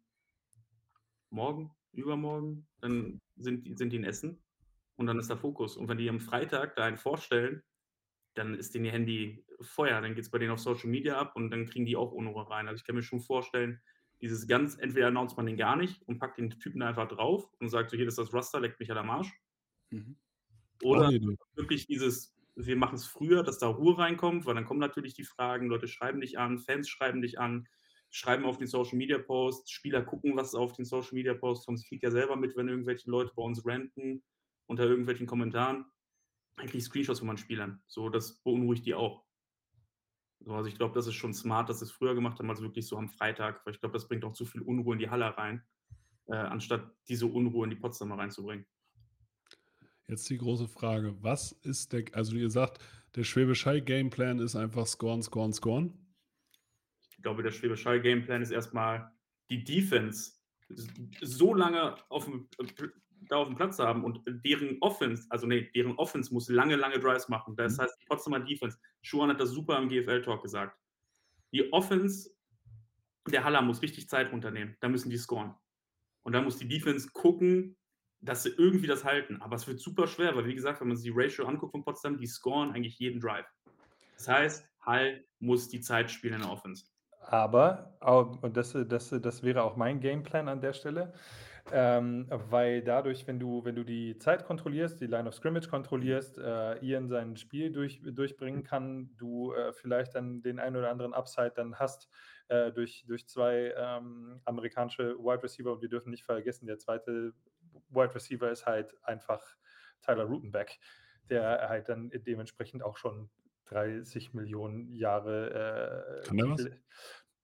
morgen, übermorgen, dann sind, die- sind die in Essen und dann ist der Fokus. Und wenn die am Freitag da einen vorstellen, dann ist denen ihr Handy Feuer, dann geht es bei denen auf Social Media ab und dann kriegen die auch Unruhe rein. Also ich kann mir schon vorstellen, dieses ganz, entweder announced man den gar nicht und packt den Typen einfach drauf und sagt so, hier ist das Raster, leckt mich an der Marsch. Mhm. Oder Idee. wirklich dieses, wir machen es früher, dass da Ruhe reinkommt, weil dann kommen natürlich die Fragen, Leute schreiben dich an, Fans schreiben dich an, schreiben auf den Social Media Posts, Spieler gucken, was auf den Social Media Posts kommt. Ich kriege ja selber mit, wenn irgendwelche Leute bei uns ranten unter irgendwelchen Kommentaren, dann kriege ich Screenshots von meinen Spielern. So, das beunruhigt die auch. So, also ich glaube, das ist schon smart, dass sie es früher gemacht haben, als wirklich so am Freitag, weil ich glaube, das bringt auch zu viel Unruhe in die Halle rein, äh, anstatt diese Unruhe in die Potsdamer reinzubringen. Jetzt die große Frage, was ist der, also ihr sagt, der Schwäbisch Hall Gameplan ist einfach scoren, scoren, scoren. Ich glaube, der Schwäbisch Hall Gameplan ist erstmal die Defense so lange auf dem, da auf dem Platz zu haben und deren Offense, also nee, deren Offense muss lange, lange Drives machen. Das Mhm. heißt, Potsdamer Defense, Schuhan hat das super im GFL-Talk gesagt. Die Offense der Haller muss richtig Zeit runternehmen. Da müssen die scoren. Und da muss die Defense gucken, dass sie irgendwie das halten. Aber es wird super schwer, weil wie gesagt, wenn man sich die Ratio anguckt von Potsdam, die scoren eigentlich jeden Drive. Das heißt, Hall muss die Zeit spielen in der Offense. Aber, und das, das, das wäre auch mein Gameplan an der Stelle, ähm, weil dadurch, wenn du, wenn du die Zeit kontrollierst, die Line of Scrimmage kontrollierst, äh, Ian sein Spiel durch, durchbringen kann, du äh, vielleicht dann den einen oder anderen Upside dann hast äh, durch, durch zwei ähm, amerikanische Wide Receiver. Und wir dürfen nicht vergessen, der zweite Wide Receiver ist halt einfach Tyler Rutenbeck, der halt dann dementsprechend auch schon 30 Millionen Jahre äh, Kann der was?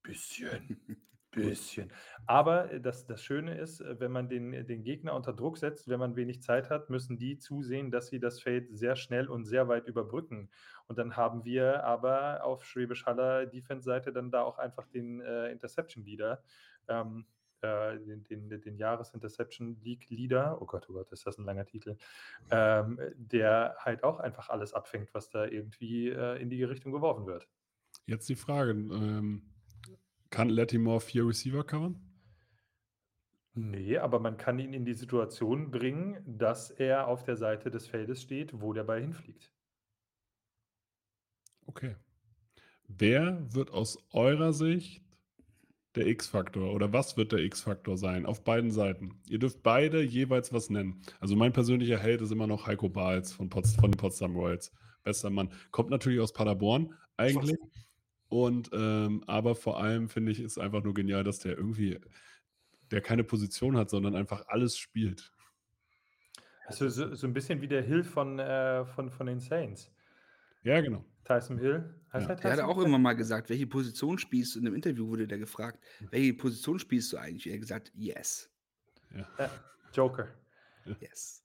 Bisschen. Bisschen. Aber äh, das, das Schöne ist, äh, wenn man den, den Gegner unter Druck setzt, wenn man wenig Zeit hat, müssen die zusehen, dass sie das Feld sehr schnell und sehr weit überbrücken. Und dann haben wir aber auf Schwäbisch Haller Defense-Seite dann da auch einfach den äh, Interception Leader, ähm, äh, den, den, den Jahres-Interception League Leader, oh Gott, oh Gott, ist das ein langer Titel, ähm, der halt auch einfach alles abfängt, was da irgendwie äh, in die Richtung geworfen wird. Jetzt die Frage, ähm, kann Latimore vier Receiver covern? Nee, aber man kann ihn in die Situation bringen, dass er auf der Seite des Feldes steht, wo der Ball hinfliegt. Okay. Wer wird aus eurer Sicht der X-Faktor oder was wird der X-Faktor sein auf beiden Seiten? Ihr dürft beide jeweils was nennen. Also mein persönlicher Held ist immer noch Heiko Bahls von, Pots von Potsdam Royals. Bester Mann. Kommt natürlich aus Paderborn eigentlich. Und ähm, aber vor allem finde ich, ist einfach nur genial, dass der irgendwie, der keine Position hat, sondern einfach alles spielt. Also so, so ein bisschen wie der Hill von, äh, von, von den Saints. Ja, genau. Tyson Hill. Heißt Ja. er Der hat Tyson auch immer mal gesagt, welche Position spielst du? In einem Interview wurde der gefragt, welche Position spielst du eigentlich? Er hat gesagt, yes, Ja. Ja, Joker. yes.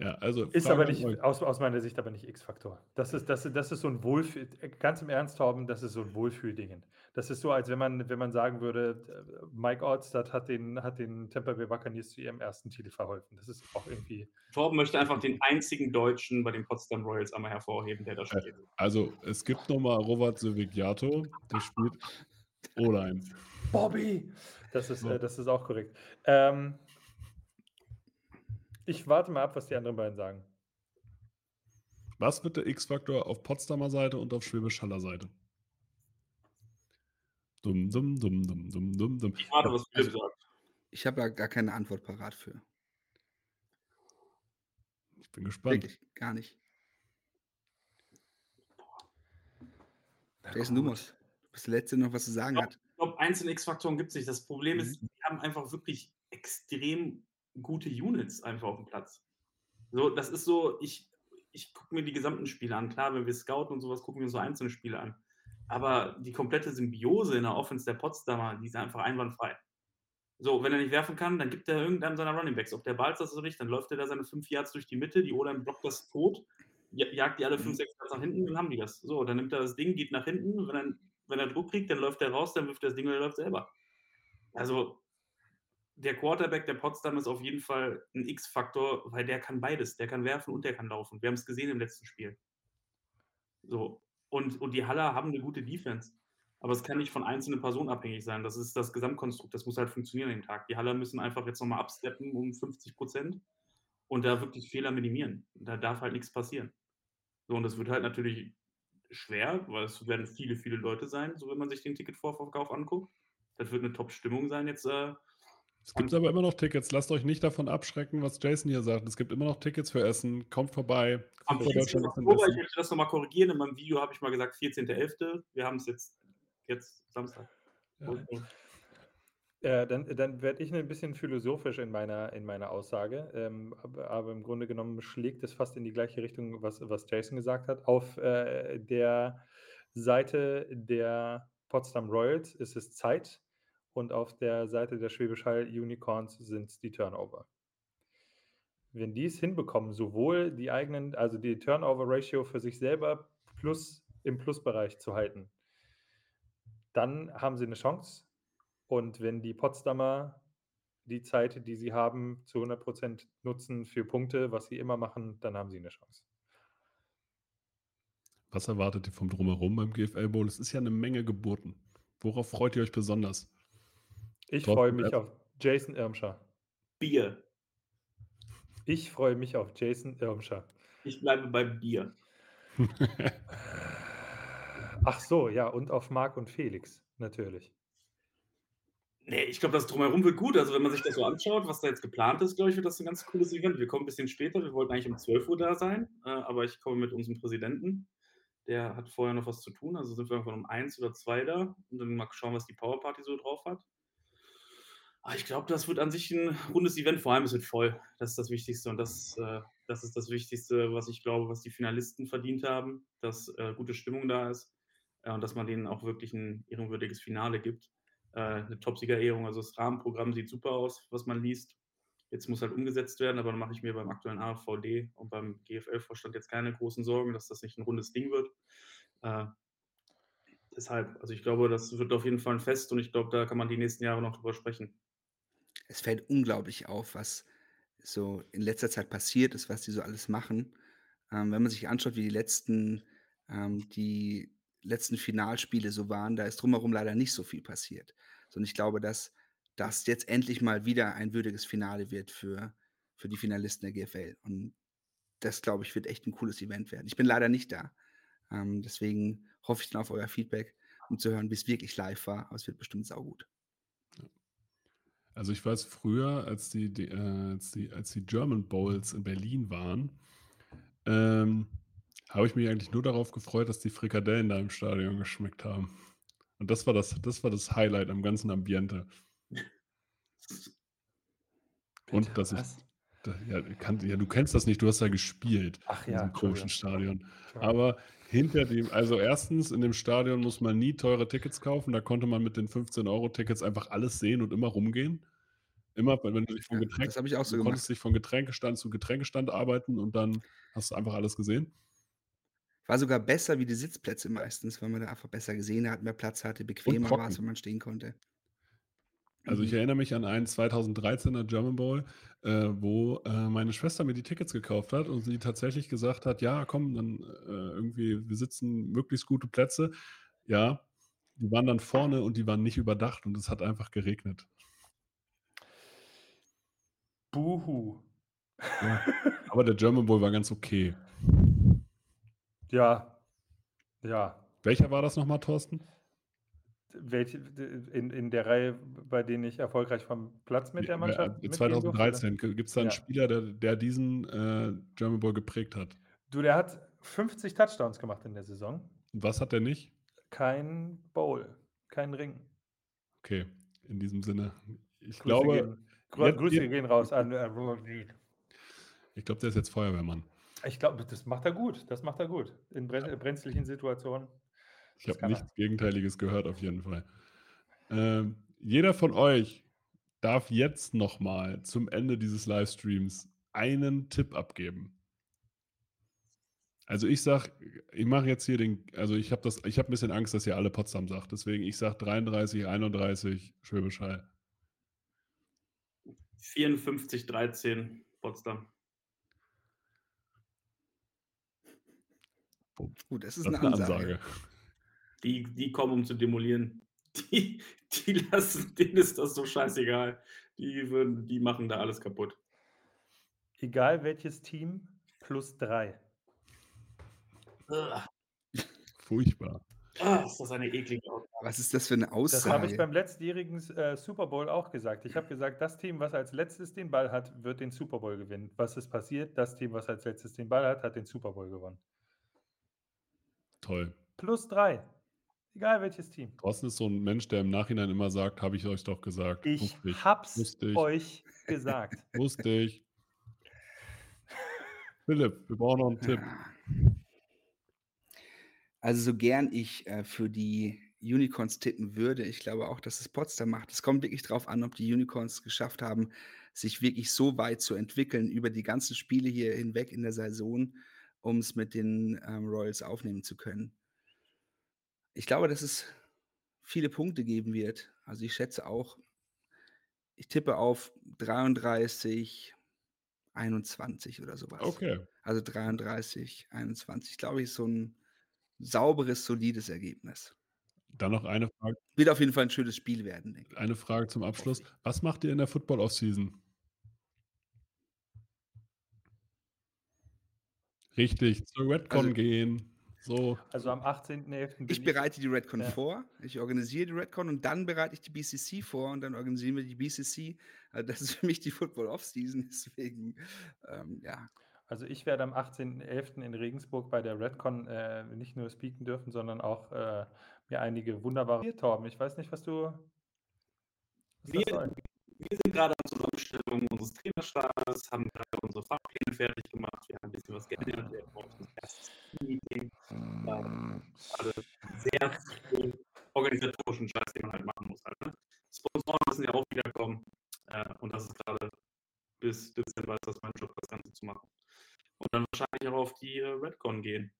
Ja, also Ist Frage aber nicht, aus, aus meiner Sicht aber nicht X-Faktor. Das ist, das, das ist so ein Wohlfühl, ganz im Ernst, Torben, das ist so ein Wohlfühldingen. Das ist so, als wenn man, wenn man sagen würde, äh, Mike Orstad hat den, hat den Tampa Bay Buccaneers zu ihrem ersten Titel verholfen. Das ist auch irgendwie. Torben möchte einfach den einzigen Deutschen bei den Potsdam Royals einmal hervorheben, der da spielt. Also, es gibt nochmal Robert Silvigiato, der spielt O-Line. Bobby! Das ist, So. äh, das ist auch korrekt. Ähm, ich warte mal ab, was die anderen beiden sagen. Was wird der X-Faktor auf Potsdamer Seite und auf Schwäbisch Haller Seite? Dumm, dumm, dumm, dumm, dumm, dumm, dumm. Ich warte, was Philipp Also- sagt. Ich habe da gar keine Antwort parat für. Ich bin gespannt. Wirklich, gar nicht. Jason, du musst. Du bist der Letzte, der noch was zu sagen Ja. hat. Ich glaube, einzelne X-Faktoren gibt es nicht. Das Problem Mhm. ist, wir haben einfach wirklich extrem gute Units einfach auf dem Platz. So, das ist so, ich, ich gucke mir die gesamten Spiele an. Klar, wenn wir scouten und sowas, gucken wir uns so einzelne Spiele an. Aber die komplette Symbiose in der Offense der Potsdamer, die ist einfach einwandfrei. So, wenn er nicht werfen kann, dann gibt er irgendeinem seiner Running Backs. Ob der Ball ist das oder nicht, dann läuft er da seine fünf Yards durch die Mitte, die O-Line blockt das tot, ja- jagt die alle fünf, sechs Yards nach hinten, dann haben die das. So, dann nimmt er das Ding, geht nach hinten, wenn er, wenn er Druck kriegt, dann läuft er raus, dann wirft er das Ding und er läuft selber. Also, der Quarterback der Potsdam ist auf jeden Fall ein X-Faktor, weil der kann beides. Der kann werfen und der kann laufen. Wir haben es gesehen im letzten Spiel. So. Und, und die Haller haben eine gute Defense. Aber es kann nicht von einzelnen Personen abhängig sein. Das ist das Gesamtkonstrukt. Das muss halt funktionieren dem Tag. Die Haller müssen einfach jetzt nochmal absteppen um 50 Prozent und da wirklich Fehler minimieren. Da darf halt nichts passieren. So, und das wird halt natürlich schwer, weil es werden viele, viele Leute sein, so wenn man sich den Ticketvorverkauf anguckt. Das wird eine Top-Stimmung sein jetzt. Äh, Es gibt aber immer noch Tickets. Lasst euch nicht davon abschrecken, was Jason hier sagt. Es gibt immer noch Tickets für Essen. Kommt vorbei. Am Football 14. Deutschland ist in Oktober, ich möchte das nochmal korrigieren. In meinem Video habe ich mal gesagt 14.11. Wir haben es jetzt, jetzt Samstag. Ja. Äh, dann dann werde ich ein bisschen philosophisch in meiner, in meiner Aussage, ähm, aber, aber im Grunde genommen schlägt es fast in die gleiche Richtung, was, was Jason gesagt hat. Auf äh, der Seite der Potsdam Royals ist es Zeit und auf der Seite der Schwäbisch Hall Unicorns sind es die Turnover. Wenn die es hinbekommen, sowohl die eigenen, also die Turnover-Ratio für sich selber plus im Plusbereich zu halten, dann haben sie eine Chance. Und wenn die Potsdamer die Zeit, die sie haben, zu 100% nutzen für Punkte, was sie immer machen, dann haben sie eine Chance. Was erwartet ihr vom Drumherum beim GFL Bowl? Es ist ja eine Menge Geburten. Worauf freut ihr euch besonders? Ich freue mich auf Jason Irmscher. Bier. Ich freue mich auf Jason Irmscher. Ich bleibe beim Bier. Ach so, ja, und auf Marc und Felix, natürlich. Nee, ich glaube, das Drumherum wird gut. Also, wenn man sich das so anschaut, was da jetzt geplant ist, glaube ich, wird das ein ganz cooles Event. Wir kommen ein bisschen später. Wir wollten eigentlich um 12 Uhr da sein, äh, aber ich komme mit unserem Präsidenten. Der hat vorher noch was zu tun. Also sind wir irgendwann um eins oder zwei da und dann mal schauen, was die Powerparty so drauf hat. Aber ich glaube, das wird an sich ein rundes Event. Vor allem, es wird voll. Das ist das Wichtigste. Und das, äh, das ist das Wichtigste, was ich glaube, was die Finalisten verdient haben, dass äh, gute Stimmung da ist äh, und dass man denen auch wirklich ein ehrenwürdiges Finale gibt äh, eine Top-Sieger-Ehrung. Also das Rahmenprogramm sieht super aus, was man liest. Jetzt muss halt umgesetzt werden, aber dann mache ich mir beim aktuellen AVD und beim GFL-Vorstand jetzt keine großen Sorgen, dass das nicht ein rundes Ding wird. Äh, deshalb, also ich glaube, das wird auf jeden Fall ein Fest und ich glaube, da kann man die nächsten Jahre noch drüber sprechen. Es fällt unglaublich auf, was so in letzter Zeit passiert ist, was die so alles machen. Ähm, wenn man sich anschaut, wie die letzten, ähm, die letzten Finalspiele so waren, da ist drumherum leider nicht so viel passiert. Und ich glaube, dass das jetzt endlich mal wieder ein würdiges Finale wird für, für die Finalisten der GFL. Und das, glaube ich, wird echt ein cooles Event werden. Ich bin leider nicht da. Ähm, deswegen hoffe ich dann auf euer Feedback, um zu hören, wie es wirklich live war. Aber es wird bestimmt saugut. Also ich weiß früher, als die, die, äh, als die, als die German Bowls in Berlin waren, ähm, habe ich mich eigentlich nur darauf gefreut, dass die Frikadellen da im Stadion geschmeckt haben. Und das war das, das war das Highlight am ganzen Ambiente. Und Bitte, dass ich, was? da, ja, kann, ja, du kennst das nicht, du hast da gespielt Ach in ja, diesem komischen. Stadion. Entschuldigung. Aber hinter dem, also erstens, in dem Stadion muss man nie teure Tickets kaufen. Da konnte man mit den 15-Euro-Tickets einfach alles sehen und immer rumgehen. Immer, wenn du dich vom Ja, Getränk das ich auch so du konntest dich von Getränkestand zu Getränkestand arbeiten und dann hast du einfach alles gesehen? War sogar besser wie die Sitzplätze meistens, weil man da einfach besser gesehen hat, mehr Platz hatte, bequemer trocken. war's, wenn man stehen konnte. Also, ich Mhm. erinnere mich an einen 2013er German Bowl, äh, wo, äh, meine Schwester mir die Tickets gekauft hat und sie tatsächlich gesagt hat: „Ja, komm, dann, äh, irgendwie wir sitzen möglichst gute Plätze.“ Ja, die waren dann vorne und die waren nicht überdacht und es hat einfach geregnet. Buhu. Ja, aber der German Bowl war ganz okay. Ja. Ja. Welcher war das noch mal, Thorsten? Welche in in der Reihe, bei denen ich erfolgreich vom Platz mit der Mannschaft äh, mitgehen durfte, oder? 2013. G gibt's da 'n Ja. Spieler, der der diesen, äh, German Bowl geprägt hat? Du, der hat 50 Touchdowns gemacht in der Saison. Was hat der nicht? Kein Bowl, kein Ring. Okay, in diesem Sinne. Ich Grüße glaube, gehen Grü jetzt Grüße gehen raus an, äh. Ich glaube, der ist jetzt Feuerwehrmann. Ich glaube, das macht er gut. Das macht er gut. In bren brenzlichen Situationen. Ich habe nichts Gegenteiliges gehört auf jeden Fall. Ähm, jeder von euch darf jetzt noch mal zum Ende dieses Livestreams einen Tipp abgeben. Also, ich sage ich mache jetzt hier den also, ich habe das ich habe 'n bisschen Angst, dass ihr alle Potsdam sagt. Deswegen, ich sage 33, 31 Schwäbisch Hall. 54, 13 Potsdam. Gut, das ist Das 'ne ist 'ne Ansage. Ansage. Die die kommen, um zu demolieren. Die die lassen denen ist das so scheißegal. Die würden die machen da alles kaputt. Egal welches Team, plus 3. Ugh. Furchtbar. Ah, ist das eine eklige Aussage. Was ist das für 'ne Das habe ich Aussage? beim letztjährigen äh, Super Bowl auch gesagt. Ich habe gesagt: „Das Team, was als Letztes den Ball hat, wird den Super Bowl gewinnen.“ Was ist passiert? Das Team, was als Letztes den Ball hat, hat den Super Bowl gewonnen. Toll. Plus 3. Egal welches Team. Thorsten ist so 'n Mensch, der im Nachhinein immer sagt: „Habe ich euch doch gesagt. Ich es Wusste ich. euch gesagt. Wusste ich.“ Philipp, wir brauchen noch 'n Tipp. Also, so gern ich, äh, für die Unicorns tippen würde, ich glaube auch, dass es Potsdam macht. Es kommt wirklich drauf an, ob die Unicorns es geschafft haben, sich wirklich so weit zu entwickeln über die ganzen Spiele hier hinweg in der Saison, um's mit den, ähm, Royals aufnehmen zu können. Ich glaube, dass es viele Punkte geben wird. Also, ich schätze auch ich tippe auf 33, 21 oder so was. Okay. Also, 33, 21, glaube ich, ist so 'n sauberes, solides Ergebnis. Dann noch eine Frage Wird auf jeden Fall 'n schönes Spiel werden, denke ich. eine Frage zum Abschluss. Was macht ihr in der Football Offseason? Richtig, zur Redcon Also gehen. So. Also, am 18.11. bin Ich ich bereite die Redcon ja. vor. Ich organisiere die Redcon und dann bereite ich die BCC vor und dann organisieren wir die BCC. Also, das ist für mich die Football Offseason, deswegen, ähm, ja. Also, ich werde am 18.11. in Regensburg bei der Redcon, äh, nicht nur speaken dürfen, sondern auch, äh, mir einige wunderbare Torben, ich weiß nicht, was du was Wir wir sind grade an Zusammenstellung unseres Trainerstabs, haben grade unsere Fahrpläne fertig gemacht. Wir haben 'n bisschen was geändert. Wir auch unser erstes Team-Meeting. Ähm, grade sehr viel organisatorischen Scheiß, den man halt machen muss halt, ne? Sponsoren müssen ja auch wieder kommen. Äh, und das ist grade bis Dezember ist das mein Job, das Ganze zu machen. Und dann wahrscheinlich auch auf die, äh, Redcon gehen.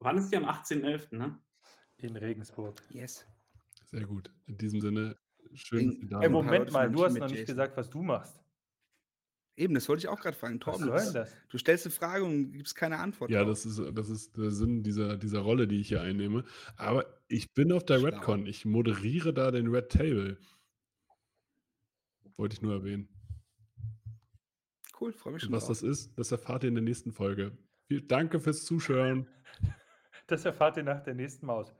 Wann ist die? Am 18.11., ne? In Regensburg. Yes. Sehr gut. In diesem Sinne, schön, Ey, Moment mal, du hast noch nicht Jason. gesagt, was du machst. Eben, das wollte ich auch grad fragen. Was Torben, soll das denn das? du stellst 'ne Frage und gibst keine Antwort Ja, drauf. das ist das ist der Sinn dieser dieser Rolle, die ich hier einnehme. Aber ich bin auf der Schlau. Redcon. Ich moderiere da den Red Table. Wollte ich nur erwähnen. Cool, freue mich Und schon was drauf. das ist, das erfahrt ihr in der nächsten Folge. Viel danke fürs Zuschauen. Das erfahrt ihr nach der nächsten Maus.